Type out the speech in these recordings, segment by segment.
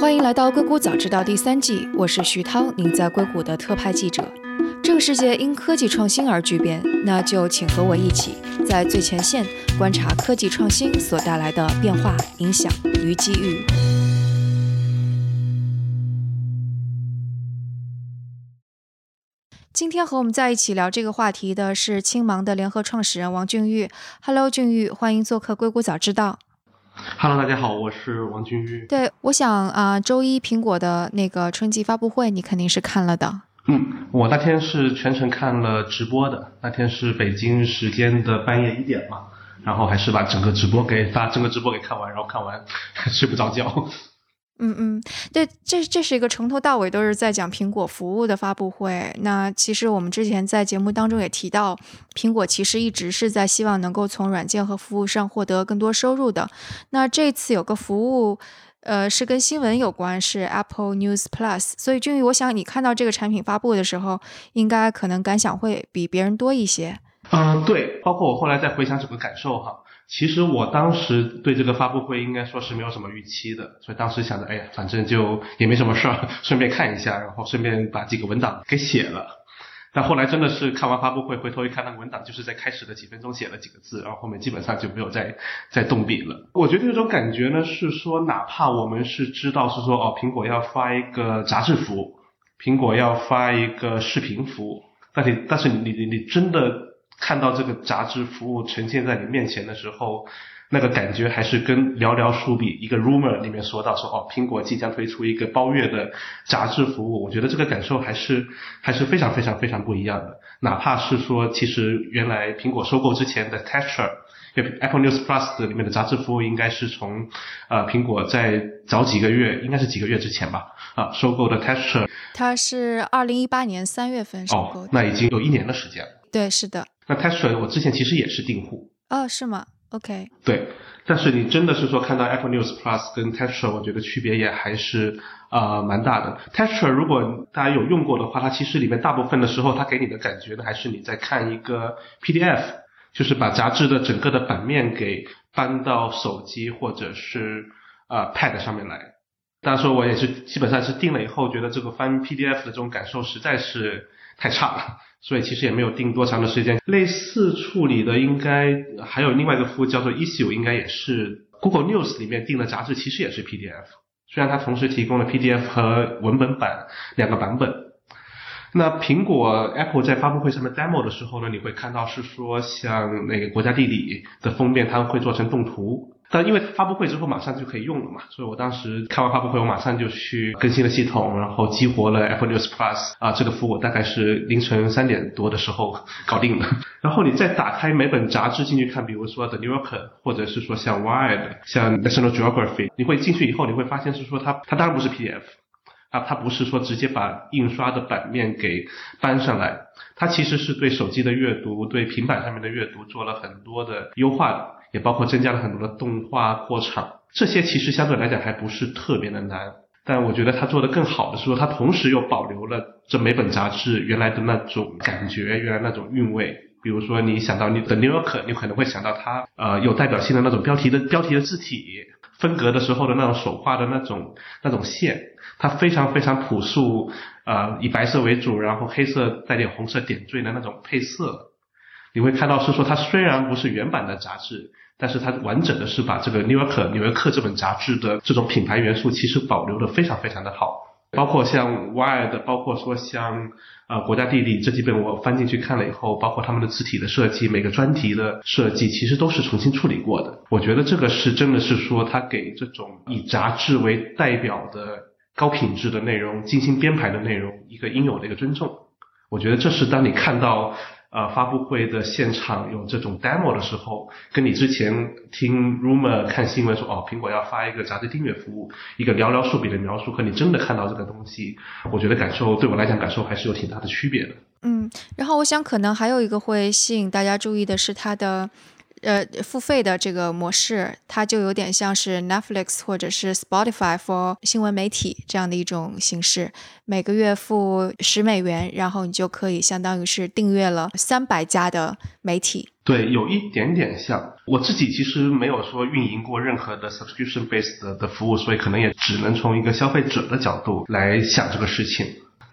欢迎来到《硅谷早知道》第三季，我是徐涛，您在硅谷的特派记者。这个世界因科技创新而巨变，那就请和我一起在最前线观察科技创新所带来的变化、影响与机遇。今天和我们在一起聊这个话题的是青芒的联合创始人王俊玉。Hello，俊玉，欢迎做客《硅谷早知道》。Hello，大家好，我是王俊玉。对，我想啊，周一苹果的那个春季发布会，你肯定是看了的。嗯，我那天是全程看了直播的，那天是北京时间的半夜一点嘛，然后还是把整个直播给把整个直播给看完，然后看完 睡不着觉。嗯嗯，对，这这是一个从头到尾都是在讲苹果服务的发布会。那其实我们之前在节目当中也提到，苹果其实一直是在希望能够从软件和服务上获得更多收入的。那这次有个服务，呃，是跟新闻有关，是 Apple News Plus。所以俊宇，我想你看到这个产品发布的时候，应该可能感想会比别人多一些。嗯，对，包括我后来再回想整个感受哈。其实我当时对这个发布会应该说是没有什么预期的，所以当时想着，哎呀，反正就也没什么事儿，顺便看一下，然后顺便把几个文档给写了。但后来真的是看完发布会，回头一看，那个文档就是在开始的几分钟写了几个字，然后后面基本上就没有再再动笔了。我觉得这种感觉呢，是说哪怕我们是知道是说哦，苹果要发一个杂志服务，苹果要发一个视频服务，但你但是你你你真的。看到这个杂志服务呈现在你面前的时候，那个感觉还是跟寥寥数笔一个 rumor 里面说到说哦，苹果即将推出一个包月的杂志服务，我觉得这个感受还是还是非常非常非常不一样的。哪怕是说，其实原来苹果收购之前的 Texture，因为 Apple News Plus 里面的杂志服务应该是从呃苹果在早几个月，应该是几个月之前吧，啊收购的 Texture，它是二零一八年三月份收购，那已经有一年的时间了。对，是的。那 Texture 我之前其实也是订户哦，是吗？OK。对，但是你真的是说看到 Apple News Plus 跟 Texture，我觉得区别也还是呃蛮大的。Texture 如果大家有用过的话，它其实里面大部分的时候，它给你的感觉呢，还是你在看一个 PDF，就是把杂志的整个的版面给搬到手机或者是呃 Pad 上面来。当然说我也是基本上是订了以后，觉得这个翻 PDF 的这种感受实在是太差了。所以其实也没有定多长的时间。类似处理的应该还有另外一个服务叫做 Issue，应该也是 Google News 里面订的杂志，其实也是 PDF。虽然它同时提供了 PDF 和文本版两个版本。那苹果 Apple 在发布会上面 demo 的时候呢，你会看到是说像那个国家地理的封面，它会做成动图。但因为发布会之后马上就可以用了嘛，所以我当时看完发布会，我马上就去更新了系统，然后激活了 Apple News Plus 啊，这个服务大概是凌晨三点多的时候搞定的。然后你再打开每本杂志进去看，比如说 The New Yorker，或者是说像 Wired、像 National Geography，你会进去以后你会发现是说它它当然不是 PDF，啊它不是说直接把印刷的版面给搬上来，它其实是对手机的阅读、对平板上面的阅读做了很多的优化的。也包括增加了很多的动画过场，这些其实相对来讲还不是特别的难。但我觉得他做的更好的是说，他同时又保留了这每本杂志原来的那种感觉，原来那种韵味。比如说，你想到你的 New York，你可能会想到它呃有代表性的那种标题的标题的字体，分隔的时候的那种手画的那种那种线，它非常非常朴素，呃以白色为主，然后黑色带点红色点缀的那种配色。你会看到是说，它虽然不是原版的杂志。但是它完整的是把这个《New Yorker》纽约客这本杂志的这种品牌元素，其实保留的非常非常的好。包括像《Wired》，包括说像呃《国家地理》这几本，我翻进去看了以后，包括他们的字体的设计，每个专题的设计，其实都是重新处理过的。我觉得这个是真的是说，它给这种以杂志为代表的高品质的内容、精心编排的内容一个应有的一个尊重。我觉得这是当你看到。呃，发布会的现场有这种 demo 的时候，跟你之前听 rumor 看新闻说哦，苹果要发一个杂志订阅服务，一个寥寥数笔的描述，和你真的看到这个东西，我觉得感受对我来讲感受还是有挺大的区别的。嗯，然后我想可能还有一个会吸引大家注意的是它的呃付费的这个模式，它就有点像是 Netflix 或者是 Spotify for 新闻媒体这样的一种形式。每个月付十美元，然后你就可以相当于是订阅了三百家的媒体。对，有一点点像。我自己其实没有说运营过任何的 subscription based 的服务，所以可能也只能从一个消费者的角度来想这个事情。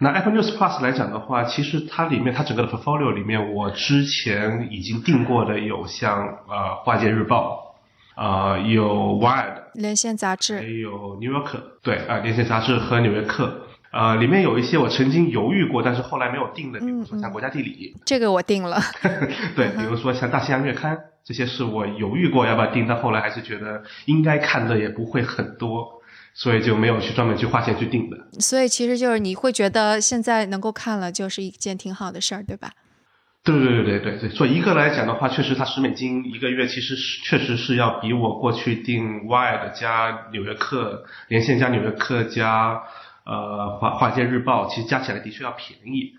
那 Apple News Plus 来讲的话，其实它里面它整个的 portfolio 里面，我之前已经订过的有像呃《华尔街日报》，呃有《Wired》连线杂志，还有《New Yorker》对啊，连线杂志和《纽约客》。呃，里面有一些我曾经犹豫过，但是后来没有定的，比如说像《国家地理》，这个我定了。对，比如说像《大西洋月刊》，这些是我犹豫过要不要定，但后来还是觉得应该看的也不会很多，所以就没有去专门去花钱去订的。所以其实就是你会觉得现在能够看了，就是一件挺好的事儿，对吧？对对对对对对，所以一个来讲的话，确实它十美金一个月，其实是确实是要比我过去订《Wired》加《纽约客》连线加《纽约客》加。呃，华华尔街日报其实加起来的确要便宜，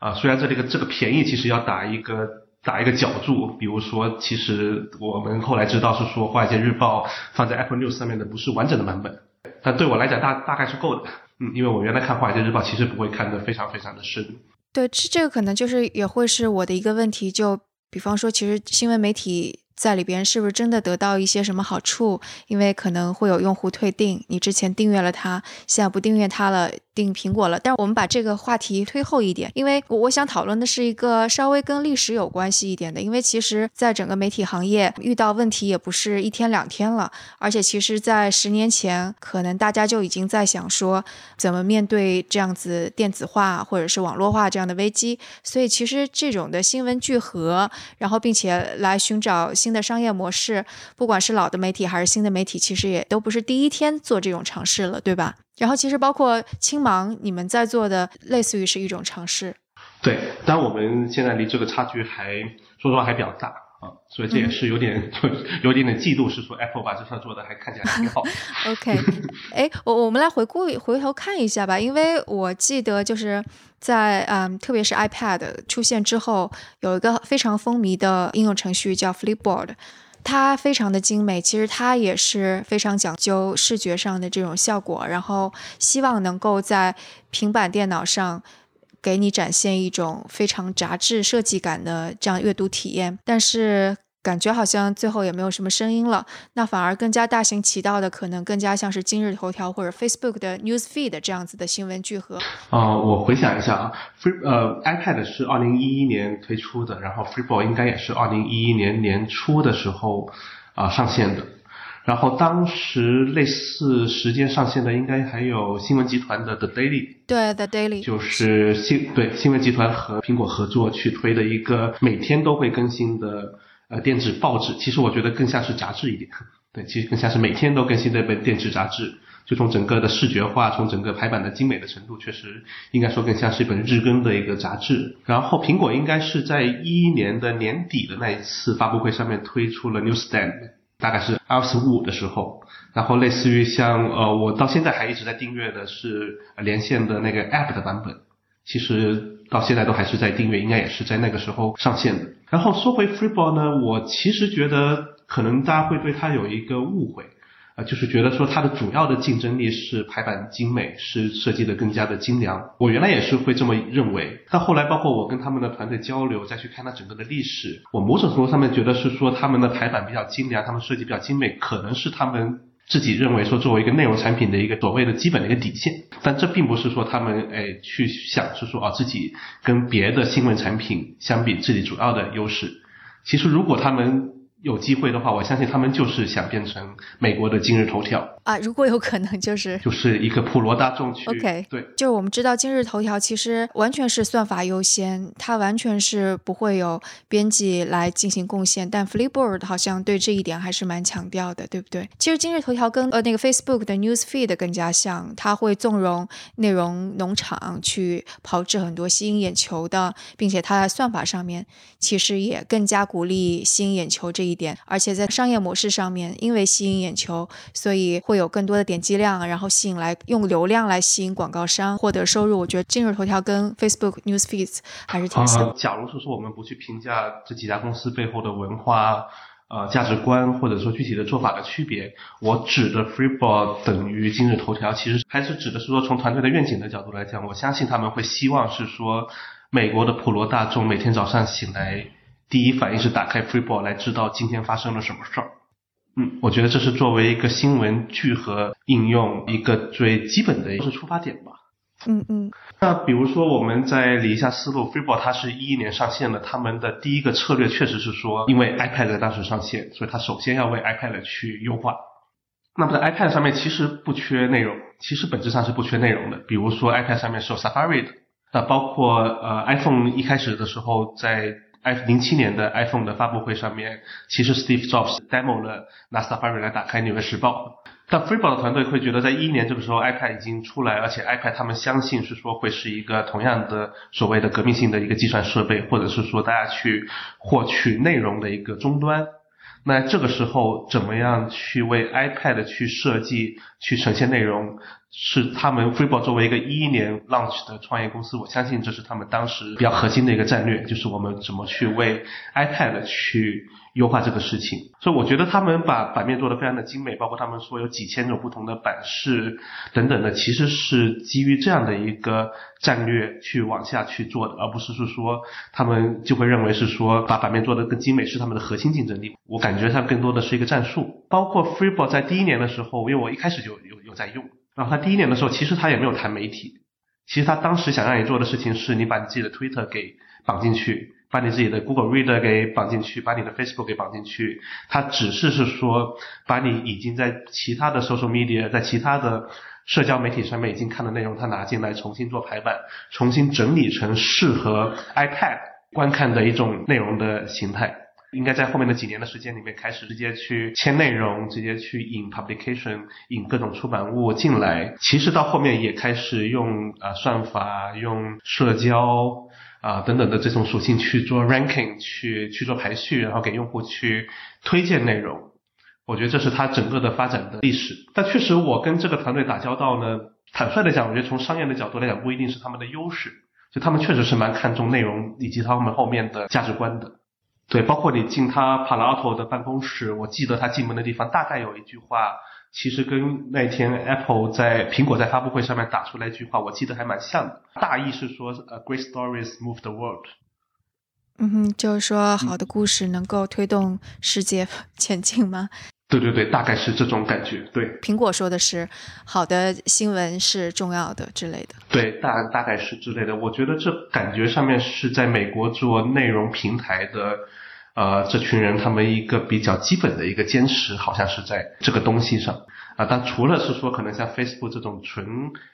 啊，虽然这里个这个便宜其实要打一个打一个角注，比如说，其实我们后来知道是说华尔街日报放在 Apple News 上面的不是完整的版本，但对我来讲大大概是够的，嗯，因为我原来看华尔街日报其实不会看得非常非常的深。对，这这个可能就是也会是我的一个问题，就比方说，其实新闻媒体。在里边是不是真的得到一些什么好处？因为可能会有用户退订，你之前订阅了它，现在不订阅它了。订苹果了，但是我们把这个话题推后一点，因为我我想讨论的是一个稍微跟历史有关系一点的，因为其实在整个媒体行业遇到问题也不是一天两天了，而且其实，在十年前，可能大家就已经在想说怎么面对这样子电子化或者是网络化这样的危机，所以其实这种的新闻聚合，然后并且来寻找新的商业模式，不管是老的媒体还是新的媒体，其实也都不是第一天做这种尝试了，对吧？然后其实包括青芒，你们在做的类似于是一种尝试。对，但我们现在离这个差距还说实话还比较大啊，所以这也是有点 有点点嫉妒，是说 Apple 把这事做的还看起来挺好。OK，哎，我我们来回顾回头看一下吧，因为我记得就是在嗯，特别是 iPad 出现之后，有一个非常风靡的应用程序叫 Flipboard。它非常的精美，其实它也是非常讲究视觉上的这种效果，然后希望能够在平板电脑上给你展现一种非常杂志设计感的这样阅读体验，但是。感觉好像最后也没有什么声音了，那反而更加大行其道的，可能更加像是今日头条或者 Facebook 的 News Feed 这样子的新闻聚合。啊，我回想一下啊，Free 呃 iPad 是二零一一年推出的，然后 FreeBall 应该也是二零一一年年初的时候啊上线的，然后当时类似时间上线的应该还有新闻集团的 The Daily，对 The Daily，就是新对新闻集团和苹果合作去推的一个每天都会更新的。呃，电子报纸其实我觉得更像是杂志一点，对，其实更像是每天都更新的一本电子杂志。就从整个的视觉化，从整个排版的精美的程度，确实应该说更像是一本日更的一个杂志。然后苹果应该是在一一年的年底的那一次发布会上面推出了 Newsstand，大概是 iOS 五的时候。然后类似于像呃，我到现在还一直在订阅的是连线的那个 App 的版本。其实到现在都还是在订阅，应该也是在那个时候上线的。然后说回 Freeboard 呢，我其实觉得可能大家会对它有一个误会，啊，就是觉得说它的主要的竞争力是排版精美，是设计的更加的精良。我原来也是会这么认为，但后来包括我跟他们的团队交流，再去看它整个的历史，我某种程度上面觉得是说他们的排版比较精良，他们设计比较精美，可能是他们。自己认为说作为一个内容产品的一个所谓的基本的一个底线，但这并不是说他们哎去想是说啊自己跟别的新闻产品相比自己主要的优势。其实如果他们有机会的话，我相信他们就是想变成美国的今日头条啊！如果有可能，就是就是一个普罗大众去 OK 对，就是我们知道今日头条其实完全是算法优先，它完全是不会有编辑来进行贡献，但 Flipboard 好像对这一点还是蛮强调的，对不对？其实今日头条跟呃那个 Facebook 的 News Feed 更加像，它会纵容内容农场去炮制很多吸引眼球的，并且它在算法上面其实也更加鼓励吸引眼球这。一点，而且在商业模式上面，因为吸引眼球，所以会有更多的点击量，然后吸引来用流量来吸引广告商获得收入。我觉得今日头条跟 Facebook News Feeds 还是挺像。假如是说我们不去评价这几家公司背后的文化呃价值观或者说具体的做法的区别。我指的 Freeboard 等于今日头条，其实还是指的是说从团队的愿景的角度来讲，我相信他们会希望是说美国的普罗大众每天早上醒来第一反应是打开 Freeboard 来知道今天发生了什么事儿。嗯，我觉得这是作为一个新闻聚合应用一个最基本的一个出发点吧。嗯嗯。那比如说，我们再理一下思路，Freeboard 它是一一年上线的，他们的第一个策略确实是说，因为 iPad 当时上线，所以它首先要为 iPad 去优化。那么在 iPad 上面其实不缺内容，其实本质上是不缺内容的。比如说 iPad 上面是有 Safari 的，那包括呃 iPhone 一开始的时候在。I 零七年的 iPhone 的发布会上面，其实 Steve Jobs demo 了拿 Safari 来打开纽约时报。但 Freeboard 团队会觉得，在一一年这个时候，iPad 已经出来，而且 iPad 他们相信是说会是一个同样的所谓的革命性的一个计算设备，或者是说大家去获取内容的一个终端。那这个时候，怎么样去为 iPad 去设计、去呈现内容？是他们 Freeboard 作为一个一一年 launch 的创业公司，我相信这是他们当时比较核心的一个战略，就是我们怎么去为 iPad 去优化这个事情。所以我觉得他们把版面做得非常的精美，包括他们说有几千种不同的版式等等的，其实是基于这样的一个战略去往下去做的，而不是是说他们就会认为是说把版面做得更精美是他们的核心竞争力。我感觉它更多的是一个战术。包括 Freeboard 在第一年的时候，因为我一开始就有有在用。然后他第一年的时候，其实他也没有谈媒体，其实他当时想让你做的事情是，你把你自己的 Twitter 给绑进去，把你自己的 Google Reader 给绑进去，把你的 Facebook 给绑进去。他只是是说，把你已经在其他的 social media，在其他的社交媒体上面已经看的内容，他拿进来重新做排版，重新整理成适合 iPad 观看的一种内容的形态。应该在后面的几年的时间里面，开始直接去签内容，直接去引 publication，引各种出版物进来。其实到后面也开始用啊算法、用社交啊等等的这种属性去做 ranking，去去做排序，然后给用户去推荐内容。我觉得这是它整个的发展的历史。但确实，我跟这个团队打交道呢，坦率的讲，我觉得从商业的角度来讲，不一定是他们的优势。就他们确实是蛮看重内容以及他们后面的价值观的。对，包括你进他 Palo Alto 的办公室，我记得他进门的地方大概有一句话，其实跟那天 Apple 在苹果在发布会上面打出来一句话，我记得还蛮像的。大意是说，呃，Great stories move the world。嗯哼，就是说好的故事能够推动世界 前进吗？对对对，大概是这种感觉。对，苹果说的是好的新闻是重要的之类的。对，大大概是之类的。我觉得这感觉上面是在美国做内容平台的，呃，这群人他们一个比较基本的一个坚持，好像是在这个东西上。啊，但除了是说，可能像 Facebook 这种纯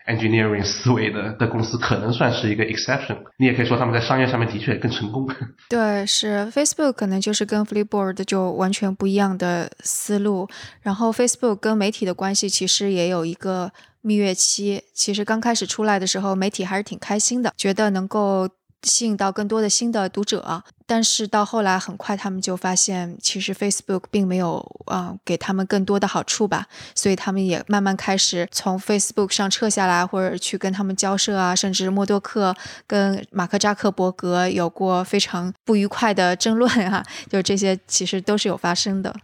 engineering 思维的的公司，可能算是一个 exception。你也可以说他们在商业上面的确更成功。对，是 Facebook 可能就是跟 Flipboard 就完全不一样的思路。然后 Facebook 跟媒体的关系其实也有一个蜜月期。其实刚开始出来的时候，媒体还是挺开心的，觉得能够。吸引到更多的新的读者，但是到后来很快他们就发现，其实 Facebook 并没有啊给他们更多的好处吧，所以他们也慢慢开始从 Facebook 上撤下来，或者去跟他们交涉啊，甚至默多克跟马克扎克伯格有过非常不愉快的争论啊，就这些其实都是有发生的。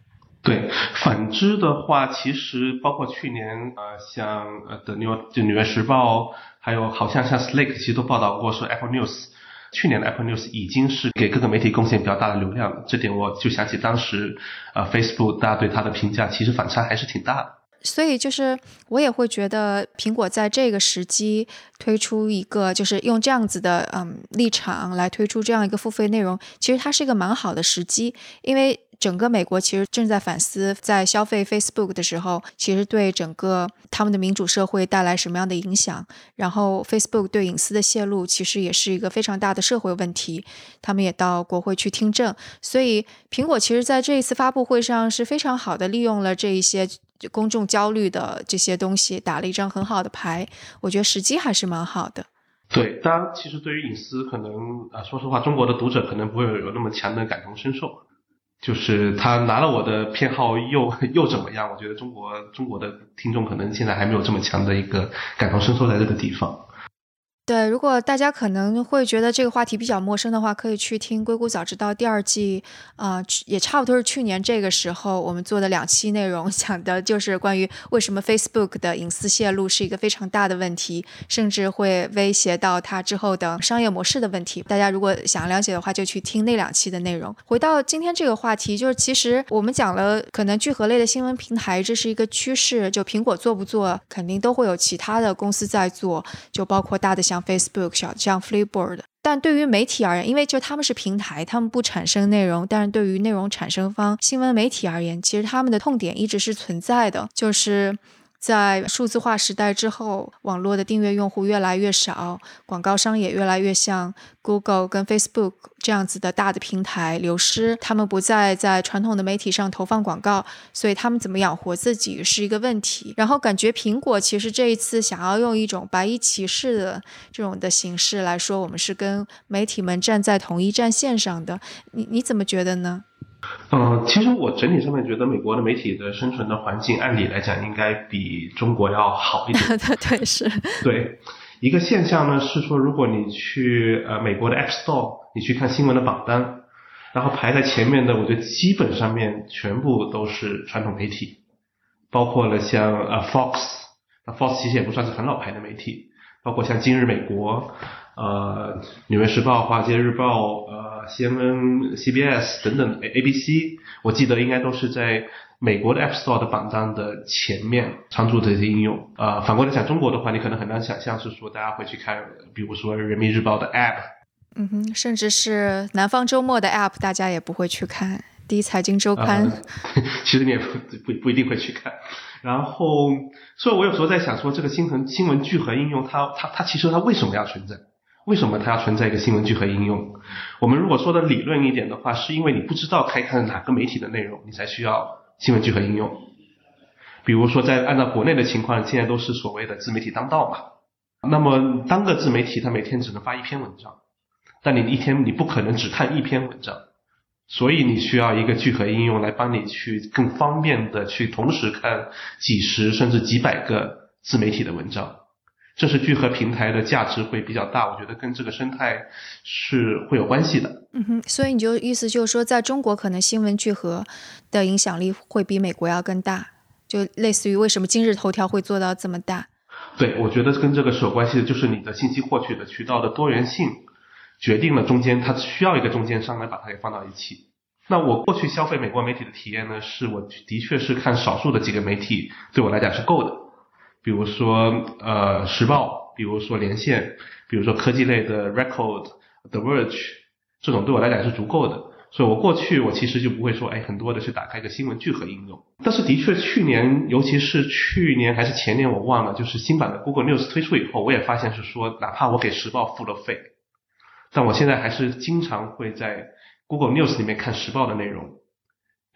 对，反之的话，其实包括去年呃，像呃的纽就纽约时报，还有好像像 Slack 其实都报道过说 Apple News。去年的 Apple News 已经是给各个媒体贡献比较大的流量了，这点我就想起当时，呃，Facebook 大家对它的评价其实反差还是挺大的。所以就是我也会觉得，苹果在这个时机推出一个，就是用这样子的嗯立场来推出这样一个付费内容，其实它是一个蛮好的时机，因为。整个美国其实正在反思，在消费 Facebook 的时候，其实对整个他们的民主社会带来什么样的影响。然后 Facebook 对隐私的泄露，其实也是一个非常大的社会问题。他们也到国会去听证，所以苹果其实在这一次发布会上是非常好的利用了这一些就公众焦虑的这些东西，打了一张很好的牌。我觉得时机还是蛮好的。对，当然，其实对于隐私，可能啊，说实话，中国的读者可能不会有那么强的感同身受。就是他拿了我的偏好又又怎么样？我觉得中国中国的听众可能现在还没有这么强的一个感同身受在这个地方。对，如果大家可能会觉得这个话题比较陌生的话，可以去听《硅谷早知道》第二季，啊，也差不多是去年这个时候我们做的两期内容，讲的就是关于为什么 Facebook 的隐私泄露是一个非常大的问题，甚至会威胁到它之后的商业模式的问题。大家如果想了解的话，就去听那两期的内容。回到今天这个话题，就是其实我们讲了，可能聚合类的新闻平台这是一个趋势，就苹果做不做，肯定都会有其他的公司在做，就包括大的 Facebook 小像 Flipboard，但对于媒体而言，因为就他们是平台，他们不产生内容，但是对于内容产生方新闻媒体而言，其实他们的痛点一直是存在的，就是。在数字化时代之后，网络的订阅用户越来越少，广告商也越来越像 Google 跟 Facebook 这样子的大的平台流失，他们不再在传统的媒体上投放广告，所以他们怎么养活自己是一个问题。然后感觉苹果其实这一次想要用一种白衣骑士的这种的形式来说，我们是跟媒体们站在同一战线上的。你你怎么觉得呢？嗯，其实我整体上面觉得美国的媒体的生存的环境，按理来讲应该比中国要好一点。对对是。对，一个现象呢是说，如果你去呃美国的 App Store，你去看新闻的榜单，然后排在前面的，我觉得基本上面全部都是传统媒体，包括了像呃 Fox，那 Fox 其实也不算是很老牌的媒体，包括像今日美国。呃，纽约时报、华尔街日报、呃，CNN、CBS 等等，ABC，我记得应该都是在美国的 App Store 的榜单的前面常驻的这些应用。呃，反过来讲，中国的话，你可能很难想象是说大家会去看，比如说人民日报的 App，嗯哼，甚至是南方周末的 App，大家也不会去看。第一财经周刊，其实你也不不不一定会去看。然后，所以我有时候在想说，这个新闻新闻聚合应用，它它它其实它为什么要存在？为什么它要存在一个新闻聚合应用？我们如果说的理论一点的话，是因为你不知道该看哪个媒体的内容，你才需要新闻聚合应用。比如说，在按照国内的情况，现在都是所谓的自媒体当道嘛。那么，单个自媒体它每天只能发一篇文章，但你一天你不可能只看一篇文章，所以你需要一个聚合应用来帮你去更方便的去同时看几十甚至几百个自媒体的文章。这是聚合平台的价值会比较大，我觉得跟这个生态是会有关系的。嗯哼，所以你就意思就是说，在中国可能新闻聚合的影响力会比美国要更大，就类似于为什么今日头条会做到这么大？对，我觉得跟这个是有关系的，就是你的信息获取的渠道的多元性，决定了中间它需要一个中间商来把它给放到一起。那我过去消费美国媒体的体验呢，是我的确是看少数的几个媒体，对我来讲是够的。比如说，呃，时报，比如说连线，比如说科技类的 Record、The Verge，这种对我来讲是足够的。所以我过去我其实就不会说，哎，很多的去打开一个新闻聚合应用。但是的确，去年，尤其是去年还是前年，我忘了，就是新版的 Google News 推出以后，我也发现是说，哪怕我给时报付了费，但我现在还是经常会在 Google News 里面看时报的内容。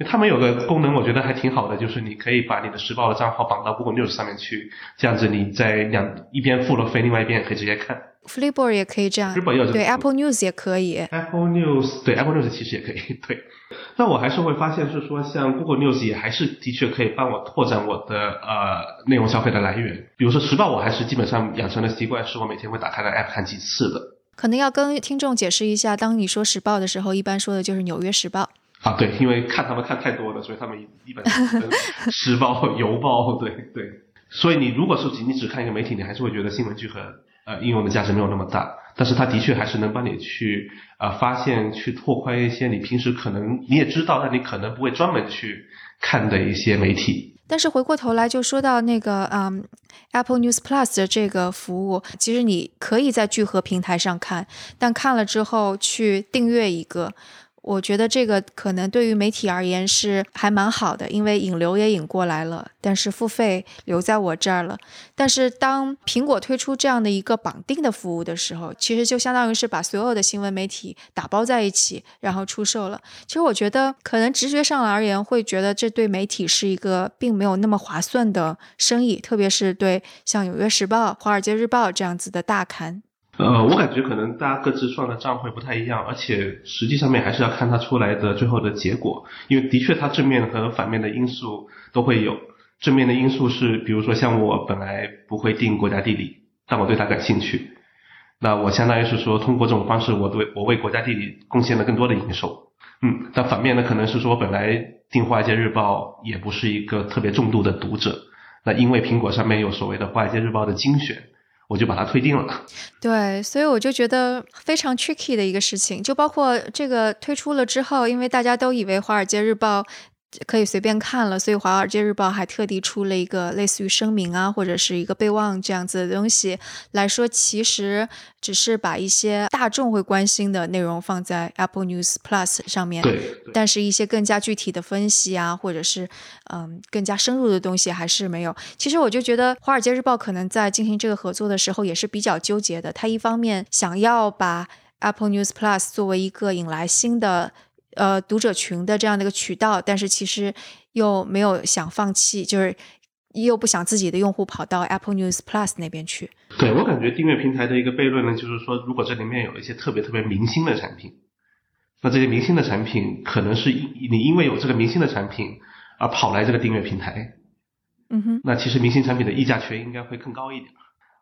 他们有个功能，我觉得还挺好的，就是你可以把你的时报的账号绑到 Google News 上面去，这样子你在两一边付了费，另外一边也可以直接看。Flipboard 也可以这样，对 Apple News 也可以。Apple News 对 Apple News 其实也可以 对，那我还是会发现是说，像 Google News 也还是的确可以帮我拓展我的呃内容消费的来源。比如说时报，我还是基本上养成的习惯，是我每天会打开个 App 看几次的。可能要跟听众解释一下，当你说时报的时候，一般说的就是纽约时报。啊，对，因为看他们看太多了，所以他们一般 时报、邮报，对对。所以你如果是仅仅只看一个媒体，你还是会觉得新闻聚合呃应用的价值没有那么大。但是它的确还是能帮你去呃发现、去拓宽一些你平时可能你也知道，但你可能不会专门去看的一些媒体。但是回过头来就说到那个嗯，Apple News Plus 的这个服务，其实你可以在聚合平台上看，但看了之后去订阅一个。我觉得这个可能对于媒体而言是还蛮好的，因为引流也引过来了，但是付费留在我这儿了。但是当苹果推出这样的一个绑定的服务的时候，其实就相当于是把所有的新闻媒体打包在一起，然后出售了。其实我觉得可能直觉上而言，会觉得这对媒体是一个并没有那么划算的生意，特别是对像《纽约时报》《华尔街日报》这样子的大刊。呃，我感觉可能大家各自算的账会不太一样，而且实际上面还是要看它出来的最后的结果，因为的确它正面和反面的因素都会有。正面的因素是，比如说像我本来不会订国家地理，但我对它感兴趣，那我相当于是说，通过这种方式，我对我为国家地理贡献了更多的营收。嗯，但反面呢，可能是说，本来订《华尔街日报》也不是一个特别重度的读者，那因为苹果上面有所谓的《华尔街日报》的精选，我就把它推定了。对，所以我就觉得非常 tricky 的一个事情，就包括这个推出了之后，因为大家都以为《华尔街日报》。可以随便看了，所以《华尔街日报》还特地出了一个类似于声明啊，或者是一个备忘这样子的东西来说，其实只是把一些大众会关心的内容放在 Apple News Plus 上面，对，但是一些更加具体的分析啊，或者是嗯更加深入的东西还是没有。其实我就觉得《华尔街日报》可能在进行这个合作的时候也是比较纠结的，他一方面想要把 Apple News Plus 作为一个引来新的。呃，读者群的这样的一个渠道，但是其实又没有想放弃，就是又不想自己的用户跑到 Apple News Plus 那边去。对我感觉订阅平台的一个悖论呢，就是说，如果这里面有一些特别特别明星的产品，那这些明星的产品可能是你因为有这个明星的产品而跑来这个订阅平台，嗯哼，那其实明星产品的溢价权应该会更高一点。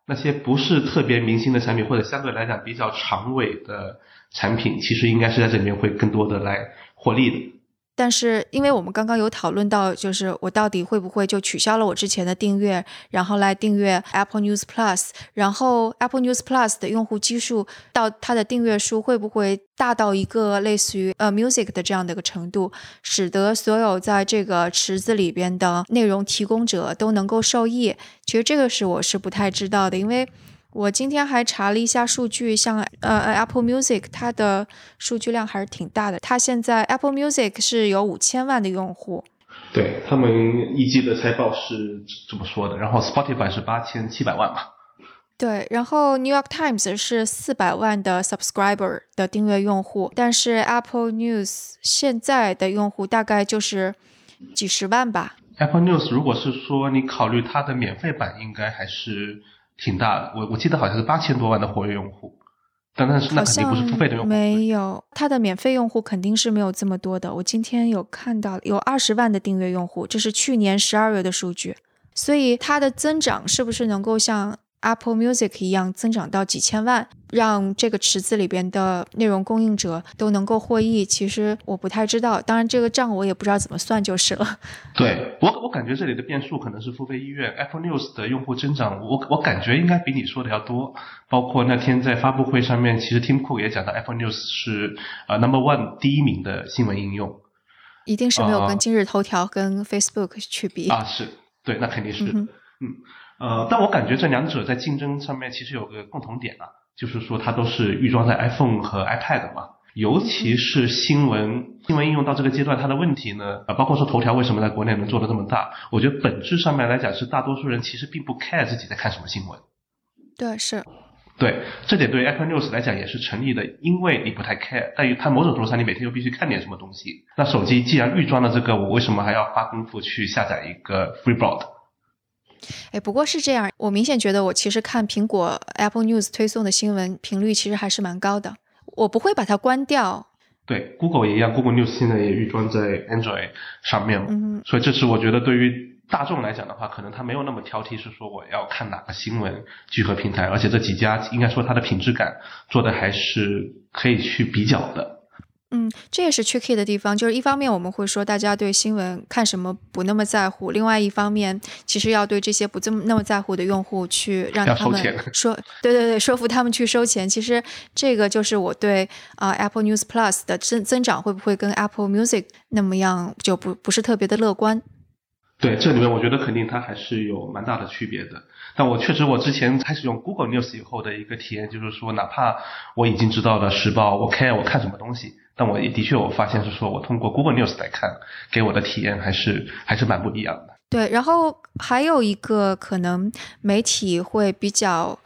那些不是特别明星的产品，或者相对来讲比较长尾的产品，其实应该是在这里面会更多的来获利的。但是，因为我们刚刚有讨论到，就是我到底会不会就取消了我之前的订阅，然后来订阅 Apple News Plus，然后 Apple News Plus 的用户基数到它的订阅数会不会大到一个类似于呃 Music 的这样的一个程度，使得所有在这个池子里边的内容提供者都能够受益？其实这个是我是不太知道的，因为。我今天还查了一下数据，像呃 Apple Music，它的数据量还是挺大的。它现在 Apple Music 是有五千万的用户，对他们一季的财报是这么说的。然后 Spotify 是八千七百万嘛？对，然后 New York Times 是四百万的 subscriber 的订阅用户，但是 Apple News 现在的用户大概就是几十万吧。Apple News 如果是说你考虑它的免费版，应该还是。挺大的，我我记得好像是八千多万的活跃用户，但但是那肯定不是付费的用户。没有，它的免费用户肯定是没有这么多的。我今天有看到有二十万的订阅用户，这是去年十二月的数据，所以它的增长是不是能够像？Apple Music 一样增长到几千万，让这个池子里边的内容供应者都能够获益。其实我不太知道，当然这个账我也不知道怎么算就是了。对我，我感觉这里的变数可能是付费意愿。Apple News 的用户增长，我我感觉应该比你说的要多。包括那天在发布会上面，其实 Tim Cook 也讲到，Apple News 是呃 Number One 第一名的新闻应用，一定是没有跟今日头条跟 Facebook 去比啊。是对，那肯定是嗯。呃，但我感觉这两者在竞争上面其实有个共同点啊，就是说它都是预装在 iPhone 和 iPad 嘛。尤其是新闻新闻应用到这个阶段，它的问题呢，啊，包括说头条为什么在国内能做的这么大，我觉得本质上面来讲是大多数人其实并不 care 自己在看什么新闻。对，是。对，这点对 Apple News 来讲也是成立的，因为你不太 care，但于它某种程度上你每天又必须看点什么东西。那手机既然预装了这个，我为什么还要花功夫去下载一个 FreeBoard？哎，不过是这样，我明显觉得我其实看苹果 Apple News 推送的新闻频率其实还是蛮高的，我不会把它关掉。对，Google 也一样，Google News 现在也预装在 Android 上面了。嗯，所以这是我觉得对于大众来讲的话，可能他没有那么挑剔，是说我要看哪个新闻聚合平台，而且这几家应该说它的品质感做的还是可以去比较的。嗯，这也是 tricky 的地方，就是一方面我们会说大家对新闻看什么不那么在乎，另外一方面其实要对这些不这么那么在乎的用户去让他们说，对对对，说服他们去收钱。其实这个就是我对啊 Apple News Plus 的增增长会不会跟 Apple Music 那么样就不不是特别的乐观。对，这里面我觉得肯定它还是有蛮大的区别的。但我确实，我之前开始用 Google News 以后的一个体验就是说，哪怕我已经知道了时报，我 care 我看什么东西，但我也的确我发现是说我通过 Google News 来看，给我的体验还是还是蛮不一样的。对，然后还有一个可能媒体会比较。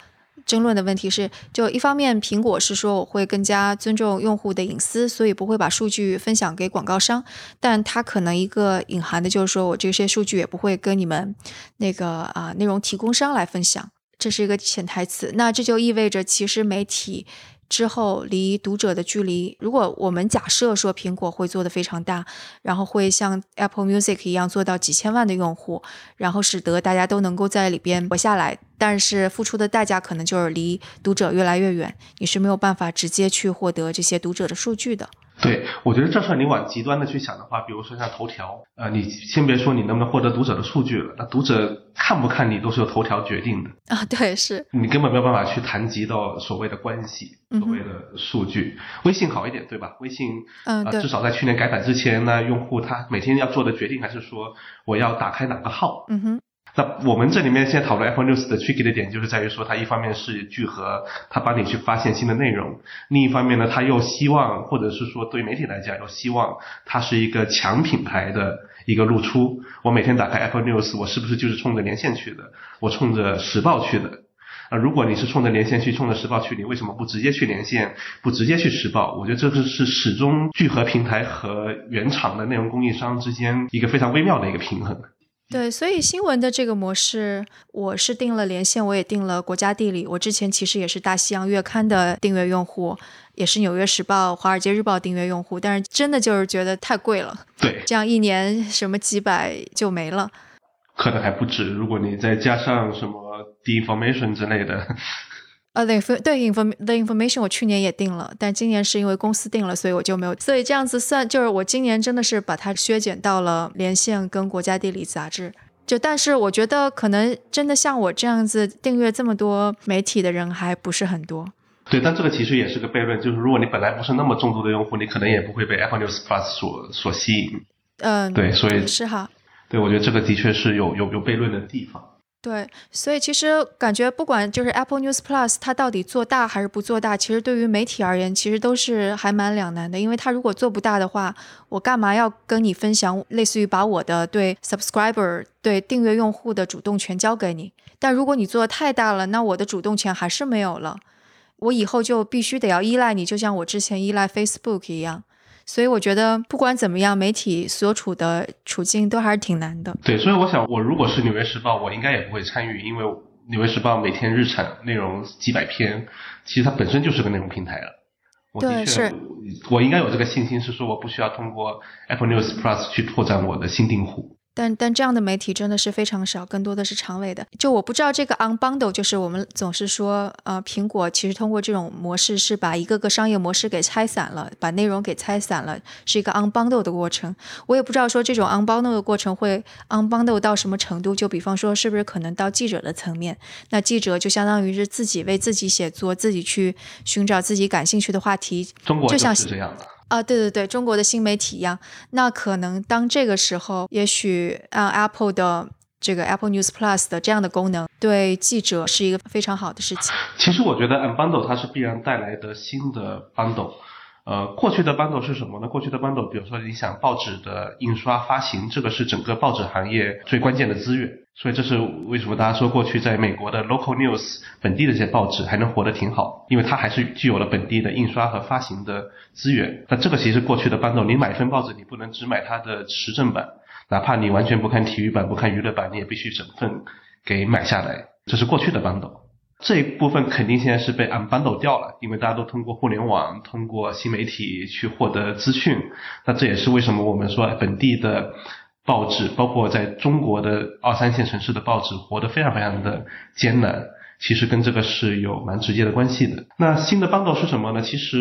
争论的问题是，就一方面，苹果是说我会更加尊重用户的隐私，所以不会把数据分享给广告商。但它可能一个隐含的就是说我这些数据也不会跟你们那个啊内容提供商来分享，这是一个潜台词。那这就意味着，其实媒体之后离读者的距离，如果我们假设说苹果会做的非常大，然后会像 Apple Music 一样做到几千万的用户，然后使得大家都能够在里边活下来，但是付出的代价可能就是离读者越来越远，你是没有办法直接去获得这些读者的数据的。对，我觉得这事儿你往极端的去想的话，比如说像头条，呃，你先别说你能不能获得读者的数据了，那读者看不看你都是由头条决定的啊。对，是你根本没有办法去谈及到所谓的关系，所谓的数据。微信好一点，对吧？微信，嗯，至少在去年改版之前呢，用户他每天要做的决定还是说我要打开哪个号。嗯哼。那我们这里面现在讨论 Apple News 的 tricky 的点，就是在于说，它一方面是聚合，它帮你去发现新的内容；另一方面呢，它又希望，或者是说对媒体来讲，又希望它是一个强品牌的一个露出。我每天打开 Apple News，我是不是就是冲着连线去的？我冲着时报去的？啊，如果你是冲着连线去，冲着时报去，你为什么不直接去连线，不直接去时报？我觉得这个是始终聚合平台和原厂的内容供应商之间一个非常微妙的一个平衡。对，所以新闻的这个模式，我是定了连线，我也定了国家地理。我之前其实也是大西洋月刊的订阅用户，也是纽约时报、华尔街日报订阅用户，但是真的就是觉得太贵了。对，这样一年什么几百就没了，可能还不止。如果你再加上什么 D information 之类的。呃，对对，inform the information 我去年也定了，但今年是因为公司定了，所以我就没有。所以这样子算，就是我今年真的是把它削减到了连线跟国家地理杂志。就但是我觉得可能真的像我这样子订阅这么多媒体的人还不是很多。对，但这个其实也是个悖论，就是如果你本来不是那么重度的用户，你可能也不会被 Apple News Plus 所所吸引。嗯，对，所以是哈。对，我觉得这个的确是有有有悖论的地方。对，所以其实感觉不管就是 Apple News Plus 它到底做大还是不做大，其实对于媒体而言，其实都是还蛮两难的。因为它如果做不大的话，我干嘛要跟你分享，类似于把我的对 subscriber 对订阅用户的主动权交给你？但如果你做的太大了，那我的主动权还是没有了，我以后就必须得要依赖你，就像我之前依赖 Facebook 一样。所以我觉得不管怎么样，媒体所处的处境都还是挺难的。对，所以我想，我如果是《纽约时报》，我应该也不会参与，因为《纽约时报》每天日产内容几百篇，其实它本身就是个内容平台了。对，是。我应该有这个信心，是说我不需要通过 Apple News Plus 去拓展我的新订户。但但这样的媒体真的是非常少，更多的是长尾的。就我不知道这个 unbundle，就是我们总是说，呃，苹果其实通过这种模式是把一个个商业模式给拆散了，把内容给拆散了，是一个 unbundle 的过程。我也不知道说这种 unbundle 的过程会 unbundle 到什么程度。就比方说，是不是可能到记者的层面？那记者就相当于是自己为自己写作，自己去寻找自己感兴趣的话题。中国就像是这样的。啊，对对对，中国的新媒体一样，那可能当这个时候，也许按 Apple 的这个 Apple News Plus 的这样的功能，对记者是一个非常好的事情。其实我觉得 Unbundle 它是必然带来的新的 Bundle。呃，过去的 bundle 是什么呢？过去的 bundle，比如说你想报纸的印刷发行，这个是整个报纸行业最关键的资源。所以这是为什么大家说过去在美国的 local news 本地的这些报纸还能活得挺好，因为它还是具有了本地的印刷和发行的资源。那这个其实过去的 bundle，你买一份报纸，你不能只买它的时政版，哪怕你完全不看体育版、不看娱乐版，你也必须整份给买下来。这是过去的 bundle。这一部分肯定现在是被 unbundle 掉了，因为大家都通过互联网、通过新媒体去获得资讯。那这也是为什么我们说本地的报纸，包括在中国的二三线城市的报纸，活得非常非常的艰难。其实跟这个是有蛮直接的关系的。那新的 bundle 是什么呢？其实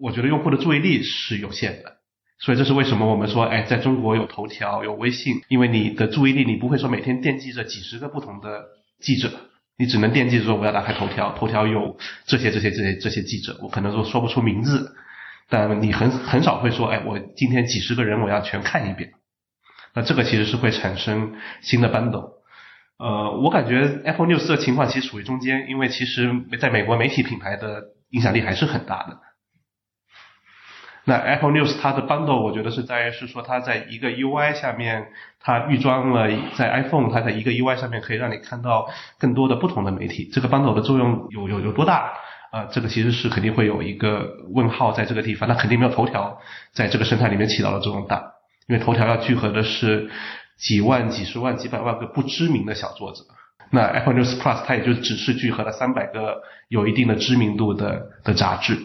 我觉得用户的注意力是有限的，所以这是为什么我们说，哎，在中国有头条、有微信，因为你的注意力你不会说每天惦记着几十个不同的记者。你只能惦记着说我要打开头条，头条有这些这些这些这些记者，我可能说说不出名字，但你很很少会说，哎，我今天几十个人我要全看一遍。那这个其实是会产生新的 bundle。呃，我感觉 Apple News 的情况其实属于中间，因为其实在美国媒体品牌的影响力还是很大的。那 Apple News 它的 bundle 我觉得是在是说它在一个 UI 下面，它预装了在 iPhone 它在一个 UI 上面可以让你看到更多的不同的媒体。这个 bundle 的作用有有有多大？啊，这个其实是肯定会有一个问号在这个地方。那肯定没有头条在这个生态里面起到的作用大，因为头条要聚合的是几万、几十万、几百万个不知名的小作者。那 Apple News Plus 它也就只是聚合了三百个有一定的知名度的的杂志。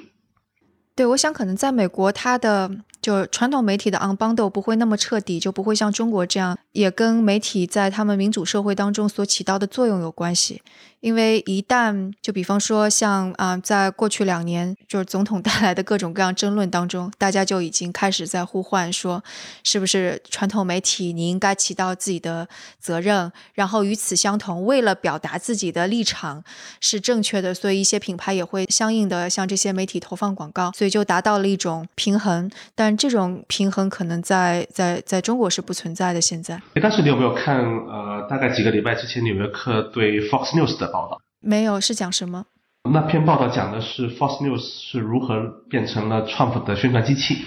对，我想可能在美国，它的就传统媒体的 unbundle 不会那么彻底，就不会像中国这样，也跟媒体在他们民主社会当中所起到的作用有关系。因为一旦就比方说像啊，在过去两年就是总统带来的各种各样争论当中，大家就已经开始在呼唤说，是不是传统媒体你应该起到自己的责任？然后与此相同，为了表达自己的立场是正确的，所以一些品牌也会相应的向这些媒体投放广告，所以就达到了一种平衡。但这种平衡可能在在在中国是不存在的。现在，但是你有没有看呃，大概几个礼拜之前《纽约客》对 Fox News 的？报道没有是讲什么？那篇报道讲的是 Fox News 是如何变成了 Trump 的宣传机器。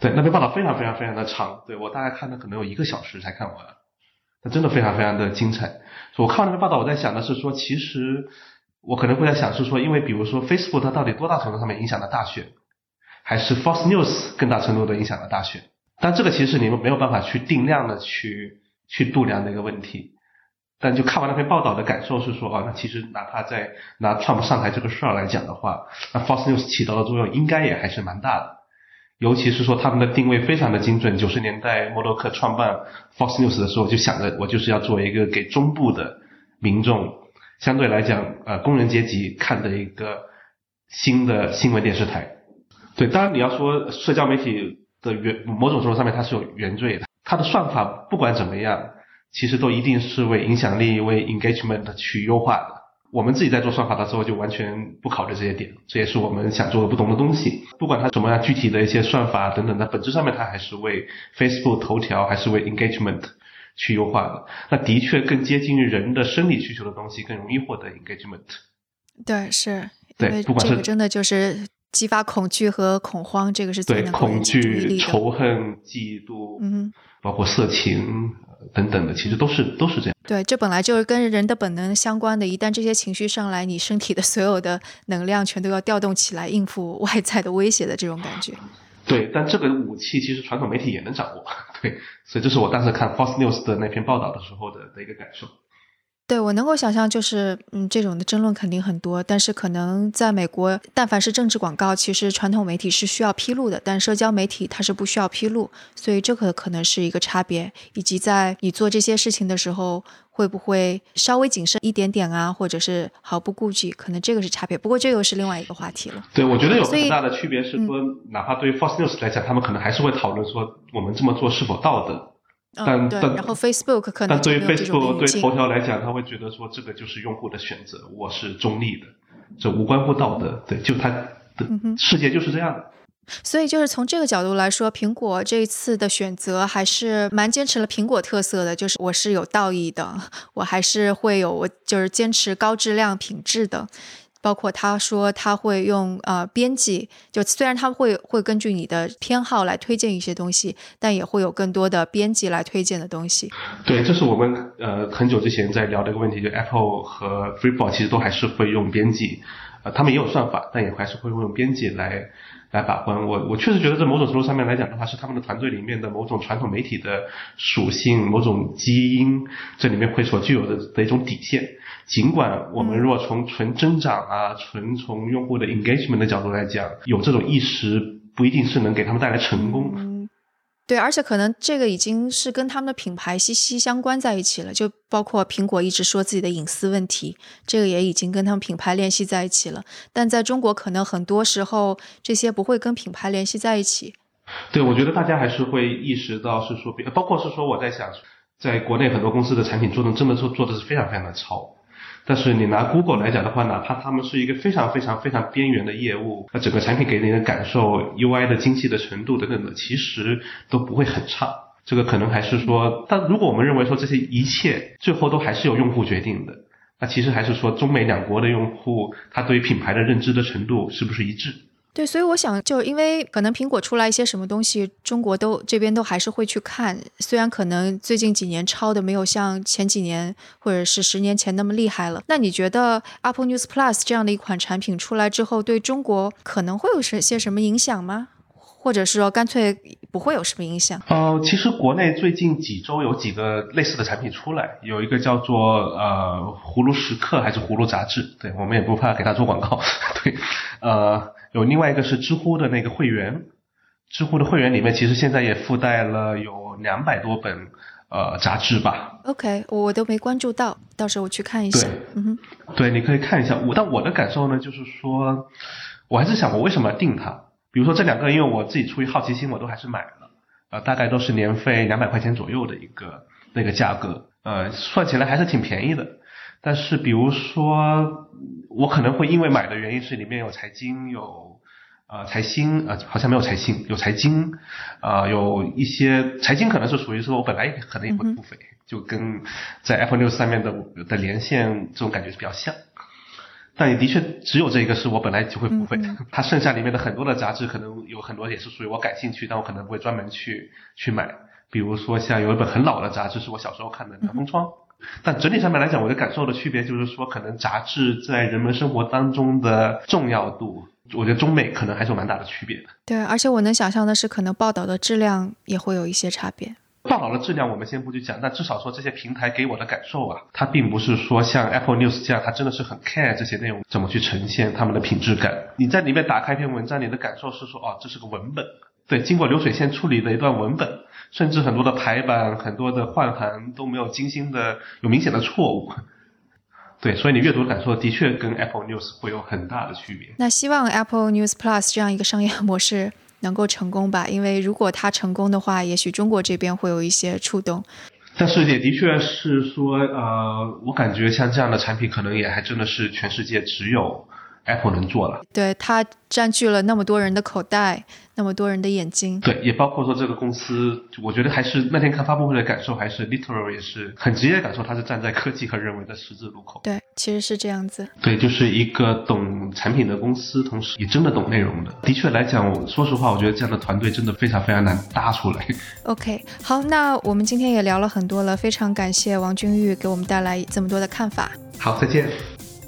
对，那篇报道非常非常非常的长，对我大概看了可能有一个小时才看完，它真的非常非常的精彩。我看完那篇报道，我在想的是说，其实我可能会在想是说，因为比如说 Facebook 它到底多大程度上面影响了大选，还是 Fox News 更大程度的影响了大选？但这个其实你们没有办法去定量的去去度量的一个问题。但就看完那篇报道的感受是说，啊，那其实哪怕在拿 Trump 上台这个事儿来讲的话，那 Fox News 起到的作用应该也还是蛮大的。尤其是说他们的定位非常的精准。九十年代默多克创办 Fox News 的时候，就想着我就是要做一个给中部的民众，相对来讲，呃，工人阶级看的一个新的新闻电视台。对，当然你要说社交媒体的原某种程度上面它是有原罪的，它的算法不管怎么样。其实都一定是为影响力、为 engagement 去优化的。我们自己在做算法的时候，就完全不考虑这些点，这也是我们想做的不同的东西。不管它什么样，具体的一些算法等等的，本质上面它还是为 Facebook 头条，还是为 engagement 去优化的。那的确更接近于人的生理需求的东西，更容易获得 engagement。对，是。对，不管是真的就是激发恐惧和恐慌，这个是最能恐惧、仇恨、嫉妒，嗯，包括色情。等等的，其实都是都是这样。对，这本来就是跟人的本能相关的。一旦这些情绪上来，你身体的所有的能量全都要调动起来，应付外在的威胁的这种感觉。对，但这个武器其实传统媒体也能掌握。对，所以这是我当时看 Fox News 的那篇报道的时候的的一个感受。对，我能够想象，就是嗯，这种的争论肯定很多，但是可能在美国，但凡是政治广告，其实传统媒体是需要披露的，但社交媒体它是不需要披露，所以这个可能是一个差别，以及在你做这些事情的时候，会不会稍微谨慎一点点啊，或者是毫不顾忌，可能这个是差别。不过这又是另外一个话题了。对，我觉得有很大的区别是说，哪怕对于 Fox News 来讲，他们可能还是会讨论说，我们这么做是否道德。但对，然后 Facebook 可能但对于 Facebook 对头条来讲，他会觉得说这个就是用户的选择，我是中立的，这无关乎道德。对，就他的世界就是这样的。所以就是从这个角度来说，苹果这一次的选择还是蛮坚持了苹果特色的，就是我是有道义的，我还是会有我就是坚持高质量品质的。包括他说他会用呃编辑，就虽然他会会根据你的偏好来推荐一些东西，但也会有更多的编辑来推荐的东西。对，这是我们呃很久之前在聊的一个问题，就 Apple 和 Freebo 其实都还是会用编辑，呃，他们也有算法，但也还是会用编辑来来把关。我我确实觉得在某种程度上面来讲的话，是他们的团队里面的某种传统媒体的属性、某种基因，这里面会所具有的的一种底线。尽管我们如果从纯增长啊，纯从用户的 engagement 的角度来讲，有这种意识不一定是能给他们带来成功。嗯，对，而且可能这个已经是跟他们的品牌息息相关在一起了。就包括苹果一直说自己的隐私问题，这个也已经跟他们品牌联系在一起了。但在中国，可能很多时候这些不会跟品牌联系在一起。对，我觉得大家还是会意识到是说，包括是说我在想，在国内很多公司的产品做的真的做做的是非常非常的糙。但是你拿 Google 来讲的话，哪怕他们是一个非常非常非常边缘的业务，那整个产品给你的感受、UI 的精细的程度等等的，其实都不会很差。这个可能还是说，但如果我们认为说这些一切最后都还是由用户决定的，那其实还是说中美两国的用户他对于品牌的认知的程度是不是一致？对，所以我想，就因为可能苹果出来一些什么东西，中国都这边都还是会去看。虽然可能最近几年抄的没有像前几年或者是十年前那么厉害了。那你觉得 Apple News Plus 这样的一款产品出来之后，对中国可能会有什些什么影响吗？或者是说干脆不会有什么影响？呃，其实国内最近几周有几个类似的产品出来，有一个叫做呃葫芦时刻还是葫芦杂志，对我们也不怕给他做广告，对，呃，有另外一个是知乎的那个会员，知乎的会员里面其实现在也附带了有两百多本呃杂志吧。OK，我都没关注到，到时候我去看一下对。嗯哼，对，你可以看一下。我但我的感受呢，就是说，我还是想我为什么要订它？比如说这两个，因为我自己出于好奇心，我都还是买了，呃，大概都是年费两百块钱左右的一个那个价格，呃，算起来还是挺便宜的。但是比如说，我可能会因为买的原因是里面有财经，有呃财新，呃好像没有财新，有财经，啊、有一些财经可能是属于说我本来可能也会付费，就跟在 Apple News 上面的的连线这种感觉是比较像。但也的确只有这个是我本来就会付费的，它剩下里面的很多的杂志可能有很多也是属于我感兴趣，但我可能不会专门去去买。比如说像有一本很老的杂志是我小时候看的《南风窗》，但整体上面来讲，我的感受的区别就是说，可能杂志在人们生活当中的重要度，我觉得中美可能还是有蛮大的区别的。对，而且我能想象的是，可能报道的质量也会有一些差别。报道的质量我们先不去讲，但至少说这些平台给我的感受啊，它并不是说像 Apple News 这样，它真的是很 care 这些内容怎么去呈现他们的品质感。你在里面打开一篇文章，你的感受是说，哦，这是个文本，对，经过流水线处理的一段文本，甚至很多的排版、很多的换行都没有精心的有明显的错误。对，所以你阅读感受的确跟 Apple News 会有很大的区别。那希望 Apple News Plus 这样一个商业 模式能够成功吧，因为如果它成功的话，也许中国这边会有一些触动。但是也的确是说，呃，我感觉像这样的产品，可能也还真的是全世界只有 Apple 能做了。对，它占据了那么多人的口袋，那么多人的眼睛。对，也包括说这个公司，我觉得还是那天看发布会的感受，还是 literal 也是很直接的感受，它是站在科技和人文的十字路口。对，其实是这样子。对，就是一个懂产品的公司，同时也真的懂内容的。的确来讲，我说实话，我觉得这样的团队真的非常非常难搭出来。OK，好，那我们今天也聊了很多了，非常感谢王君玉给我们带来这么多的看法。好，再见。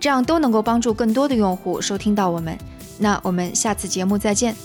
这样都能够帮助更多的用户收听到我们。那我们下次节目再见。